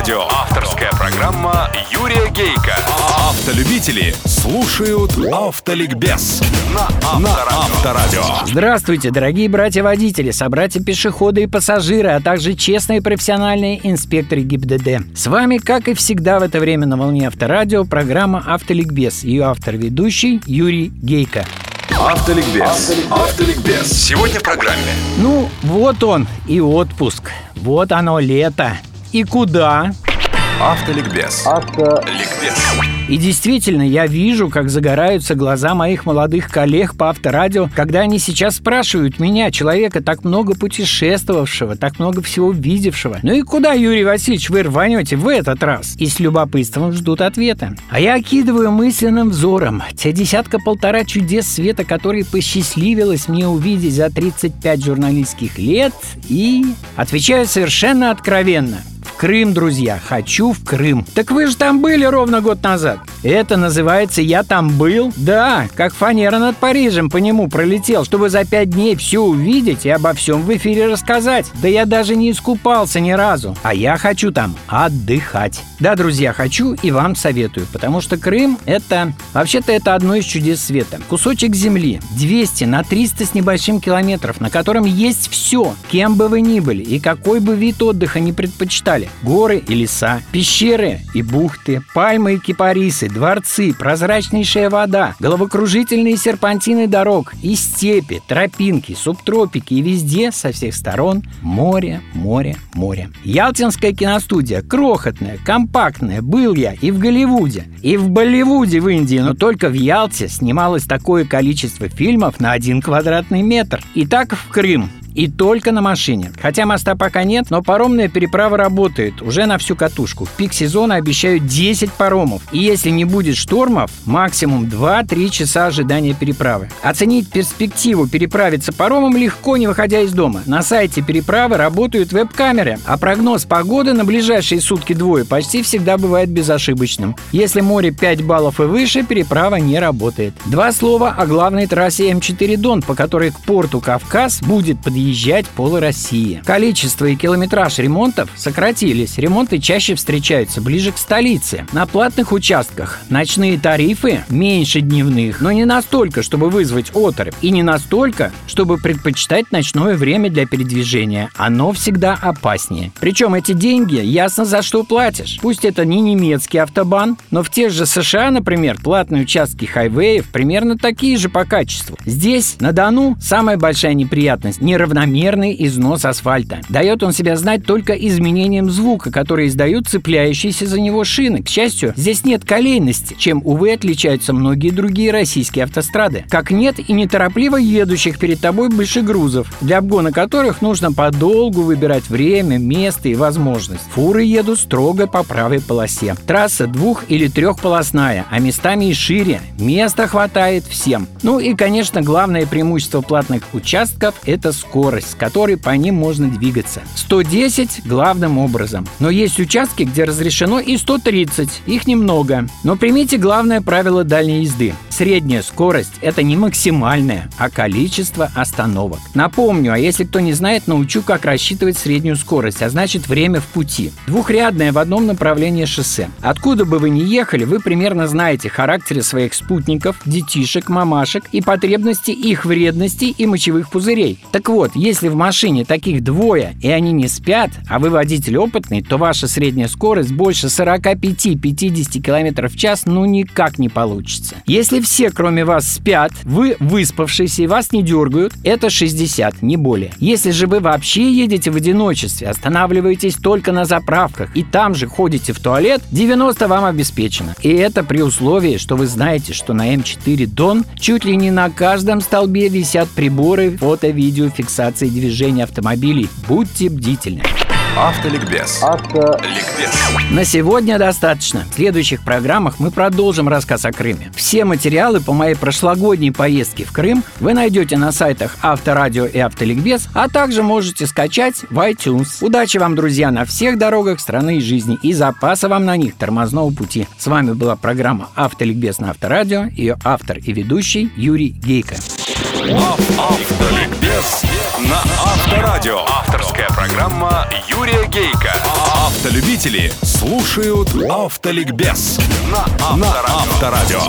Авторадио. Авторская программа Юрия Гейка. Автолюбители слушают Автоликбез на Авторадио. Здравствуйте, дорогие братья-водители, собратья-пешеходы и пассажиры, а также честные и профессиональные инспекторы ГИБДД. С вами, как и всегда в это время на волне Авторадио, программа «Автоликбез». Ее автор-ведущий Юрий Гейка. Автоликбез. Автоликбез. Сегодня в программе. Ну, вот он и отпуск. Вот оно лето. И куда? Автоликбез. Ликбез. И действительно, я вижу, как загораются глаза моих молодых коллег по авторадио, когда они сейчас спрашивают меня, человека, так много путешествовавшего, так много всего видевшего. Ну и куда, Юрий Васильевич, вы рванете в этот раз? И с любопытством ждут ответа. А я окидываю мысленным взором те десятка-полтора чудес света, которые посчастливилось мне увидеть за 35 журналистских лет, и отвечаю совершенно откровенно. Крым, друзья, хочу в Крым. Так вы же там были ровно год назад. Это называется «Я там был»? Да, как фанера над Парижем по нему пролетел, чтобы за пять дней все увидеть и обо всем в эфире рассказать. Да я даже не искупался ни разу. А я хочу там отдыхать. Да, друзья, хочу и вам советую, потому что Крым – это... Вообще-то это одно из чудес света. Кусочек земли 200 на 300 с небольшим километров, на котором есть все, кем бы вы ни были и какой бы вид отдыха не предпочитали. Горы и леса, пещеры и бухты, пальмы и кипарисы, дворцы, прозрачнейшая вода, головокружительные серпантины дорог и степи, тропинки, субтропики и везде со всех сторон море, море, море. Ялтинская киностудия крохотная, компактная, был я и в Голливуде, и в Болливуде в Индии, но только в Ялте снималось такое количество фильмов на один квадратный метр. И так в Крым, и только на машине. Хотя моста пока нет, но паромная переправа работает уже на всю катушку. В пик сезона обещают 10 паромов. И если не будет штормов, максимум 2-3 часа ожидания переправы. Оценить перспективу переправиться паромом легко, не выходя из дома. На сайте переправы работают веб-камеры, а прогноз погоды на ближайшие сутки двое почти всегда бывает безошибочным. Если море 5 баллов и выше, переправа не работает. Два слова о главной трассе М4 Дон, по которой к порту Кавказ будет подъезжать объезжать пол России. Количество и километраж ремонтов сократились. Ремонты чаще встречаются ближе к столице. На платных участках ночные тарифы меньше дневных, но не настолько, чтобы вызвать оторопь, и не настолько, чтобы предпочитать ночное время для передвижения. Оно всегда опаснее. Причем эти деньги ясно за что платишь. Пусть это не немецкий автобан, но в тех же США, например, платные участки хайвеев примерно такие же по качеству. Здесь, на Дону, самая большая неприятность – неравномерность равномерный износ асфальта. Дает он себя знать только изменением звука, который издают цепляющиеся за него шины. К счастью, здесь нет колейности, чем, увы, отличаются многие другие российские автострады. Как нет и неторопливо едущих перед тобой большегрузов, для обгона которых нужно подолгу выбирать время, место и возможность. Фуры едут строго по правой полосе. Трасса двух- или трехполосная, а местами и шире. Места хватает всем. Ну и, конечно, главное преимущество платных участков – это скорость скорость, с которой по ним можно двигаться. 110 главным образом. Но есть участки, где разрешено и 130. Их немного. Но примите главное правило дальней езды. Средняя скорость – это не максимальная, а количество остановок. Напомню, а если кто не знает, научу, как рассчитывать среднюю скорость, а значит время в пути. Двухрядное в одном направлении шоссе. Откуда бы вы ни ехали, вы примерно знаете характеры своих спутников, детишек, мамашек и потребности их вредности и мочевых пузырей. Так вот, вот, если в машине таких двое, и они не спят, а вы водитель опытный, то ваша средняя скорость больше 45-50 км в час ну никак не получится. Если все, кроме вас, спят, вы выспавшиеся и вас не дергают, это 60, не более. Если же вы вообще едете в одиночестве, останавливаетесь только на заправках и там же ходите в туалет, 90 вам обеспечено. И это при условии, что вы знаете, что на М4 Дон чуть ли не на каждом столбе висят приборы фото-видеофиксации фиксации движения автомобилей. Будьте бдительны. Автоликбез. Автоликбез. На сегодня достаточно. В следующих программах мы продолжим рассказ о Крыме. Все материалы по моей прошлогодней поездке в Крым вы найдете на сайтах Авторадио и Автоликбез, а также можете скачать в iTunes. Удачи вам, друзья, на всех дорогах страны и жизни и запаса вам на них тормозного пути. С вами была программа Автоликбез на Авторадио, ее автор и ведущий Юрий Гейко. Автоликбез на Авторадио. Авторская. Автолюбители слушают Автоликбез на Авторадио.